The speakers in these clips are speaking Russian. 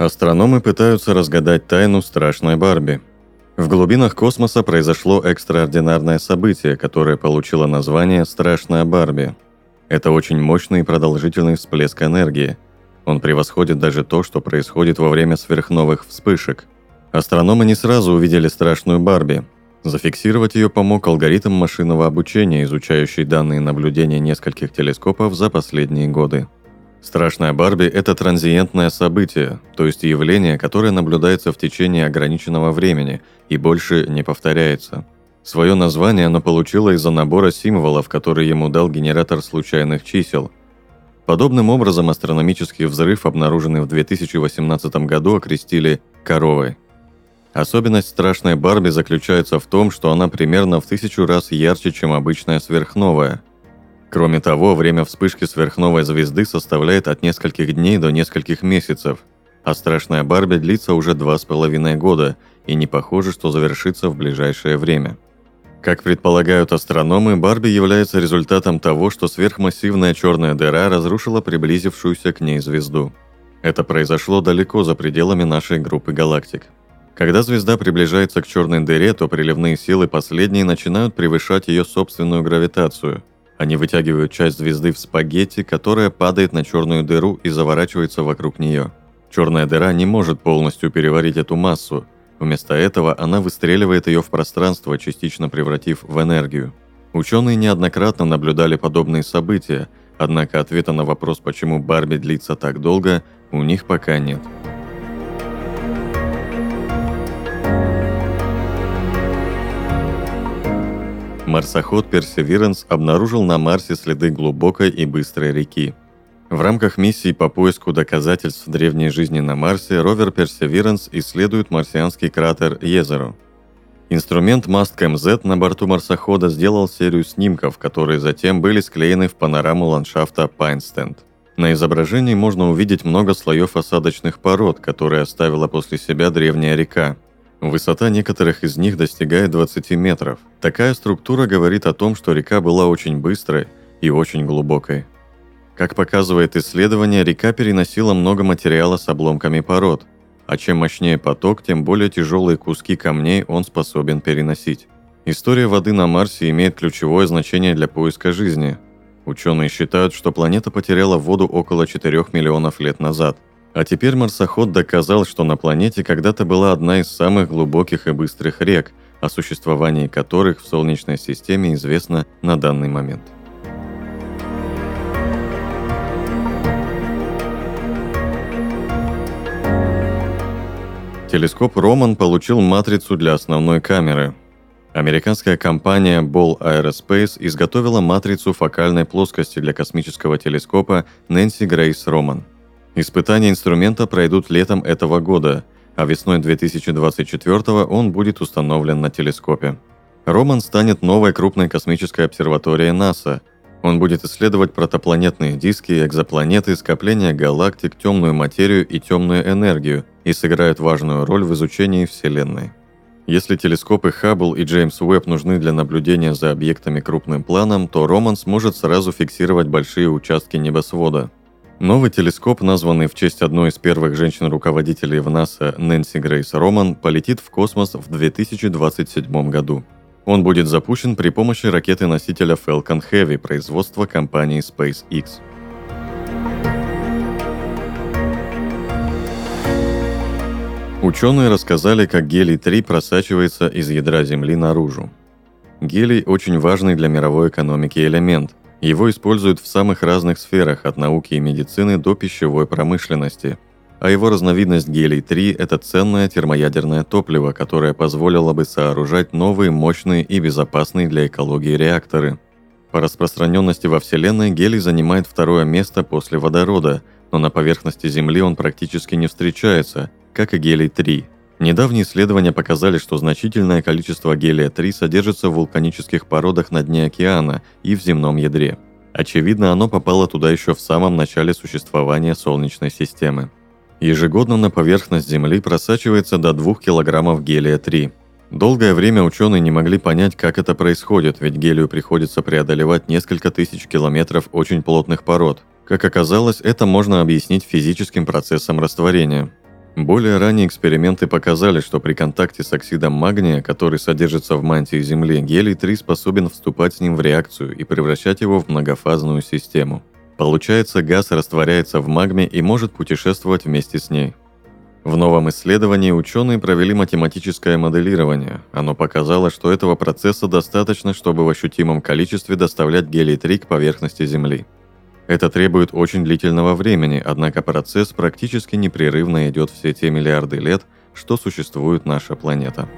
Астрономы пытаются разгадать тайну страшной Барби. В глубинах космоса произошло экстраординарное событие, которое получило название «Страшная Барби». Это очень мощный и продолжительный всплеск энергии. Он превосходит даже то, что происходит во время сверхновых вспышек. Астрономы не сразу увидели страшную Барби. Зафиксировать ее помог алгоритм машинного обучения, изучающий данные наблюдения нескольких телескопов за последние годы. Страшная Барби – это транзиентное событие, то есть явление, которое наблюдается в течение ограниченного времени и больше не повторяется. Свое название оно получило из-за набора символов, который ему дал генератор случайных чисел. Подобным образом астрономический взрыв, обнаруженный в 2018 году, окрестили «коровой». Особенность страшной Барби заключается в том, что она примерно в тысячу раз ярче, чем обычная сверхновая – Кроме того, время вспышки сверхновой звезды составляет от нескольких дней до нескольких месяцев, а страшная Барби длится уже два с половиной года и не похоже, что завершится в ближайшее время. Как предполагают астрономы, Барби является результатом того, что сверхмассивная черная дыра разрушила приблизившуюся к ней звезду. Это произошло далеко за пределами нашей группы галактик. Когда звезда приближается к черной дыре, то приливные силы последней начинают превышать ее собственную гравитацию – они вытягивают часть звезды в спагетти, которая падает на черную дыру и заворачивается вокруг нее. Черная дыра не может полностью переварить эту массу. Вместо этого она выстреливает ее в пространство, частично превратив в энергию. Ученые неоднократно наблюдали подобные события, однако ответа на вопрос, почему Барби длится так долго, у них пока нет. Марсоход Perseverance обнаружил на Марсе следы глубокой и быстрой реки. В рамках миссии по поиску доказательств древней жизни на Марсе ровер Perseverance исследует марсианский кратер Езеро. Инструмент Mastcam Z на борту марсохода сделал серию снимков, которые затем были склеены в панораму ландшафта Пайнстенд. На изображении можно увидеть много слоев осадочных пород, которые оставила после себя древняя река, Высота некоторых из них достигает 20 метров. Такая структура говорит о том, что река была очень быстрой и очень глубокой. Как показывает исследование, река переносила много материала с обломками пород, а чем мощнее поток, тем более тяжелые куски камней он способен переносить. История воды на Марсе имеет ключевое значение для поиска жизни. Ученые считают, что планета потеряла воду около 4 миллионов лет назад – а теперь марсоход доказал, что на планете когда-то была одна из самых глубоких и быстрых рек, о существовании которых в Солнечной системе известно на данный момент. Телескоп Роман получил матрицу для основной камеры. Американская компания Ball Aerospace изготовила матрицу фокальной плоскости для космического телескопа Нэнси Грейс Роман – Испытания инструмента пройдут летом этого года, а весной 2024 он будет установлен на телескопе. Роман станет новой крупной космической обсерваторией НАСА. Он будет исследовать протопланетные диски, экзопланеты, скопления галактик, темную материю и темную энергию и сыграет важную роль в изучении Вселенной. Если телескопы Хаббл и Джеймс Уэбб нужны для наблюдения за объектами крупным планом, то Роман сможет сразу фиксировать большие участки небосвода – Новый телескоп, названный в честь одной из первых женщин-руководителей в НАСА Нэнси Грейс Роман, полетит в космос в 2027 году. Он будет запущен при помощи ракеты-носителя Falcon Heavy производства компании SpaceX. Ученые рассказали, как гелий-3 просачивается из ядра Земли наружу. Гелий очень важный для мировой экономики элемент, его используют в самых разных сферах, от науки и медицины до пищевой промышленности. А его разновидность гелий-3 – это ценное термоядерное топливо, которое позволило бы сооружать новые, мощные и безопасные для экологии реакторы. По распространенности во Вселенной гелий занимает второе место после водорода, но на поверхности Земли он практически не встречается, как и гелий-3. Недавние исследования показали, что значительное количество гелия-3 содержится в вулканических породах на дне океана и в земном ядре. Очевидно, оно попало туда еще в самом начале существования Солнечной системы. Ежегодно на поверхность Земли просачивается до 2 килограммов гелия-3. Долгое время ученые не могли понять, как это происходит, ведь гелию приходится преодолевать несколько тысяч километров очень плотных пород. Как оказалось, это можно объяснить физическим процессом растворения. Более ранние эксперименты показали, что при контакте с оксидом магния, который содержится в мантии Земли, гелий-3 способен вступать с ним в реакцию и превращать его в многофазную систему. Получается, газ растворяется в магме и может путешествовать вместе с ней. В новом исследовании ученые провели математическое моделирование. Оно показало, что этого процесса достаточно, чтобы в ощутимом количестве доставлять гелий-3 к поверхности Земли. Это требует очень длительного времени, однако процесс практически непрерывно идет все те миллиарды лет, что существует наша планета.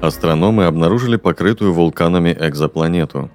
Астрономы обнаружили покрытую вулканами экзопланету.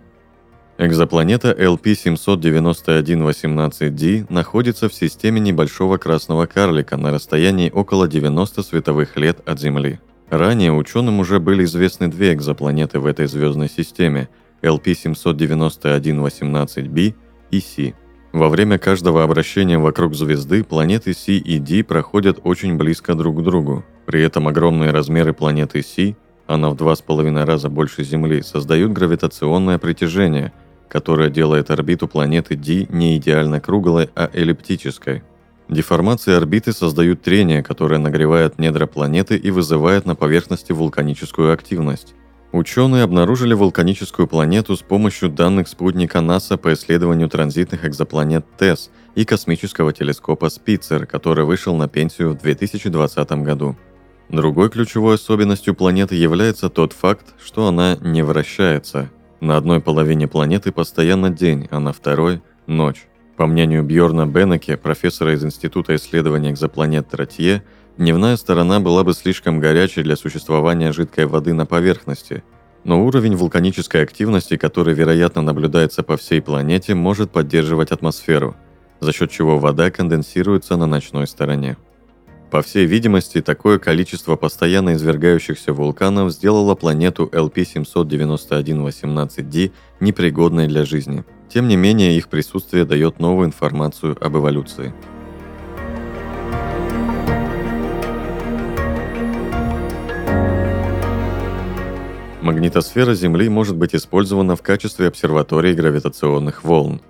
Экзопланета LP-791-18D находится в системе небольшого красного карлика на расстоянии около 90 световых лет от Земли – Ранее ученым уже были известны две экзопланеты в этой звездной системе – LP-791-18b и C. Во время каждого обращения вокруг звезды планеты C и D проходят очень близко друг к другу. При этом огромные размеры планеты C, она в два с половиной раза больше Земли, создают гравитационное притяжение, которое делает орбиту планеты D не идеально круглой, а эллиптической – Деформации орбиты создают трение, которое нагревает недра планеты и вызывает на поверхности вулканическую активность. Ученые обнаружили вулканическую планету с помощью данных спутника НАСА по исследованию транзитных экзопланет ТЭС и космического телескопа Спицер, который вышел на пенсию в 2020 году. Другой ключевой особенностью планеты является тот факт, что она не вращается. На одной половине планеты постоянно день, а на второй – ночь. По мнению Бьорна Беннеке, профессора из Института исследований экзопланет Тротье, дневная сторона была бы слишком горячей для существования жидкой воды на поверхности, но уровень вулканической активности, который, вероятно, наблюдается по всей планете, может поддерживать атмосферу, за счет чего вода конденсируется на ночной стороне. По всей видимости, такое количество постоянно извергающихся вулканов сделало планету LP-791-18D непригодной для жизни – тем не менее, их присутствие дает новую информацию об эволюции. Магнитосфера Земли может быть использована в качестве обсерватории гравитационных волн.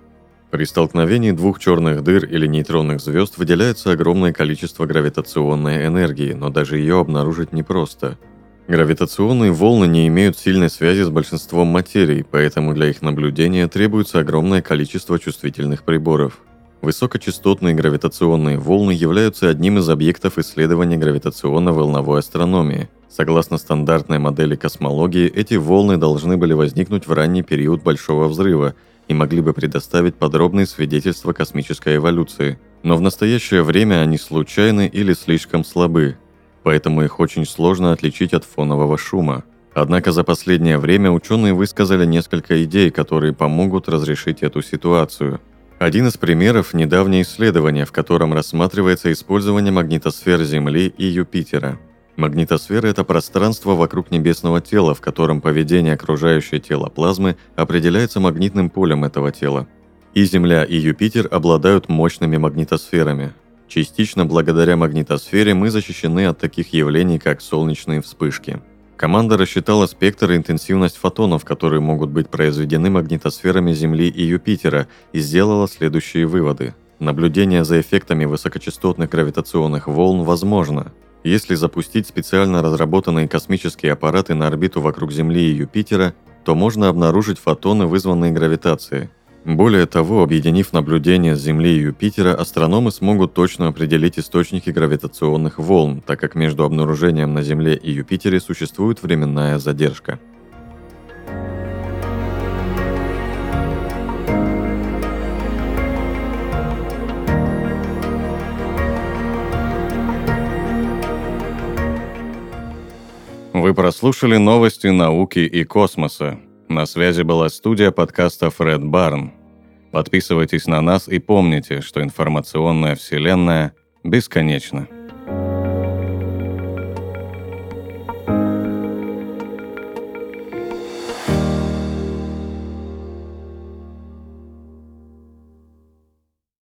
При столкновении двух черных дыр или нейтронных звезд выделяется огромное количество гравитационной энергии, но даже ее обнаружить непросто – Гравитационные волны не имеют сильной связи с большинством материй, поэтому для их наблюдения требуется огромное количество чувствительных приборов. Высокочастотные гравитационные волны являются одним из объектов исследования гравитационно-волновой астрономии. Согласно стандартной модели космологии, эти волны должны были возникнуть в ранний период Большого взрыва и могли бы предоставить подробные свидетельства космической эволюции. Но в настоящее время они случайны или слишком слабы, поэтому их очень сложно отличить от фонового шума. Однако за последнее время ученые высказали несколько идей, которые помогут разрешить эту ситуацию. Один из примеров – недавнее исследование, в котором рассматривается использование магнитосфер Земли и Юпитера. Магнитосфера – это пространство вокруг небесного тела, в котором поведение окружающего тела плазмы определяется магнитным полем этого тела. И Земля, и Юпитер обладают мощными магнитосферами, Частично благодаря магнитосфере мы защищены от таких явлений, как солнечные вспышки. Команда рассчитала спектр и интенсивность фотонов, которые могут быть произведены магнитосферами Земли и Юпитера, и сделала следующие выводы. Наблюдение за эффектами высокочастотных гравитационных волн возможно, если запустить специально разработанные космические аппараты на орбиту вокруг Земли и Юпитера, то можно обнаружить фотоны, вызванные гравитацией. Более того, объединив наблюдения с Земли и Юпитера, астрономы смогут точно определить источники гравитационных волн, так как между обнаружением на Земле и Юпитере существует временная задержка. Вы прослушали новости науки и космоса. На связи была студия подкаста Фред Барн. Подписывайтесь на нас и помните, что информационная вселенная бесконечна.